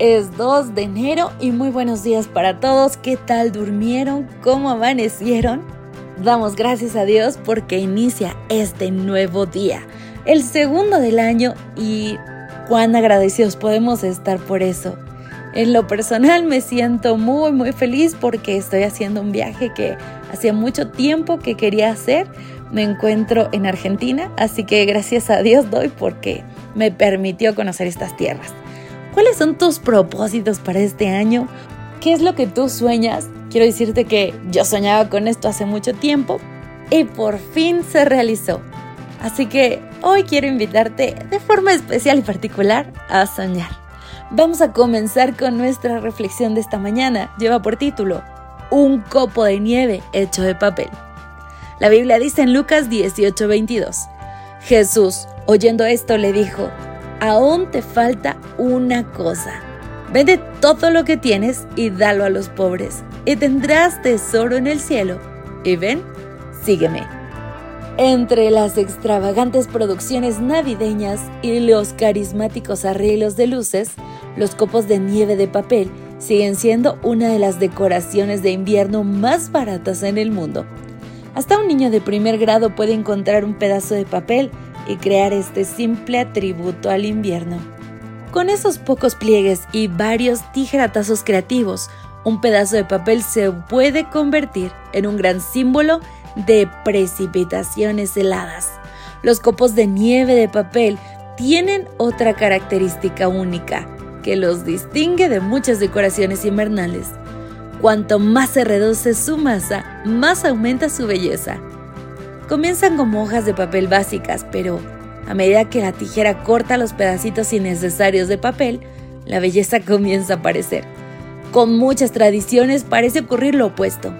es 2 de enero y muy buenos días para todos. ¿Qué tal durmieron? ¿Cómo amanecieron? Damos gracias a Dios porque inicia este nuevo día, el segundo del año y cuán agradecidos podemos estar por eso. En lo personal me siento muy muy feliz porque estoy haciendo un viaje que hacía mucho tiempo que quería hacer. Me encuentro en Argentina, así que gracias a Dios doy porque me permitió conocer estas tierras. ¿Cuáles son tus propósitos para este año? ¿Qué es lo que tú sueñas? Quiero decirte que yo soñaba con esto hace mucho tiempo y por fin se realizó. Así que hoy quiero invitarte de forma especial y particular a soñar. Vamos a comenzar con nuestra reflexión de esta mañana. Lleva por título Un copo de nieve hecho de papel. La Biblia dice en Lucas 18:22, Jesús, oyendo esto, le dijo, aún te falta una cosa. Vende todo lo que tienes y dalo a los pobres, y tendrás tesoro en el cielo. Y ven, sígueme. Entre las extravagantes producciones navideñas y los carismáticos arreglos de luces, los copos de nieve de papel siguen siendo una de las decoraciones de invierno más baratas en el mundo. Hasta un niño de primer grado puede encontrar un pedazo de papel y crear este simple atributo al invierno. Con esos pocos pliegues y varios tijeratazos creativos, un pedazo de papel se puede convertir en un gran símbolo de precipitaciones heladas. Los copos de nieve de papel tienen otra característica única que los distingue de muchas decoraciones invernales. Cuanto más se reduce su masa, más aumenta su belleza. Comienzan como hojas de papel básicas, pero a medida que la tijera corta los pedacitos innecesarios de papel, la belleza comienza a aparecer. Con muchas tradiciones parece ocurrir lo opuesto.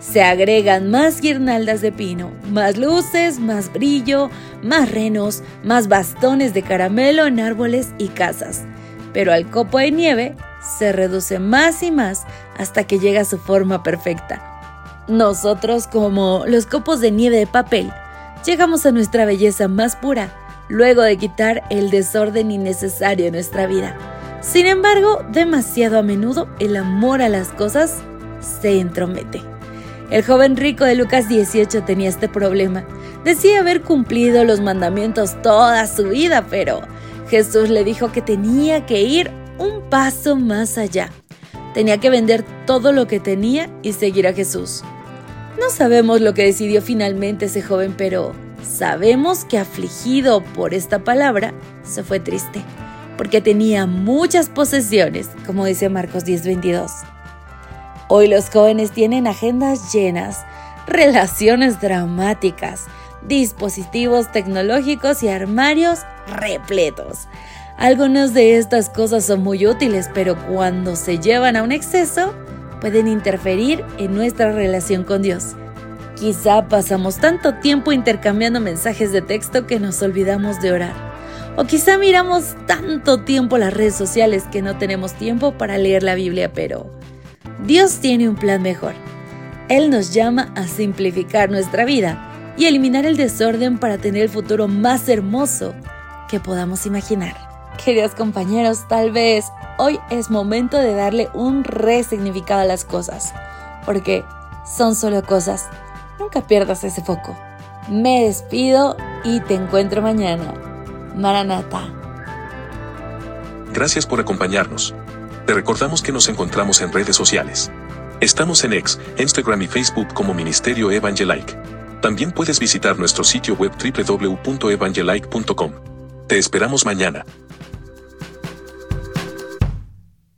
Se agregan más guirnaldas de pino, más luces, más brillo, más renos, más bastones de caramelo en árboles y casas. Pero al copo de nieve se reduce más y más hasta que llega a su forma perfecta. Nosotros, como los copos de nieve de papel, llegamos a nuestra belleza más pura luego de quitar el desorden innecesario en nuestra vida. Sin embargo, demasiado a menudo el amor a las cosas se entromete. El joven rico de Lucas 18 tenía este problema. Decía haber cumplido los mandamientos toda su vida, pero Jesús le dijo que tenía que ir un paso más allá. Tenía que vender todo lo que tenía y seguir a Jesús. No sabemos lo que decidió finalmente ese joven, pero sabemos que afligido por esta palabra, se fue triste, porque tenía muchas posesiones, como dice Marcos 10:22. Hoy los jóvenes tienen agendas llenas, relaciones dramáticas, dispositivos tecnológicos y armarios repletos. Algunas de estas cosas son muy útiles, pero cuando se llevan a un exceso, pueden interferir en nuestra relación con Dios. Quizá pasamos tanto tiempo intercambiando mensajes de texto que nos olvidamos de orar. O quizá miramos tanto tiempo las redes sociales que no tenemos tiempo para leer la Biblia, pero Dios tiene un plan mejor. Él nos llama a simplificar nuestra vida y eliminar el desorden para tener el futuro más hermoso que podamos imaginar. Queridos compañeros, tal vez hoy es momento de darle un resignificado a las cosas, porque son solo cosas. Nunca pierdas ese foco. Me despido y te encuentro mañana. Maranata. Gracias por acompañarnos. Te recordamos que nos encontramos en redes sociales. Estamos en X, Instagram y Facebook como Ministerio Evangelike. También puedes visitar nuestro sitio web www.evangelike.com. Te esperamos mañana.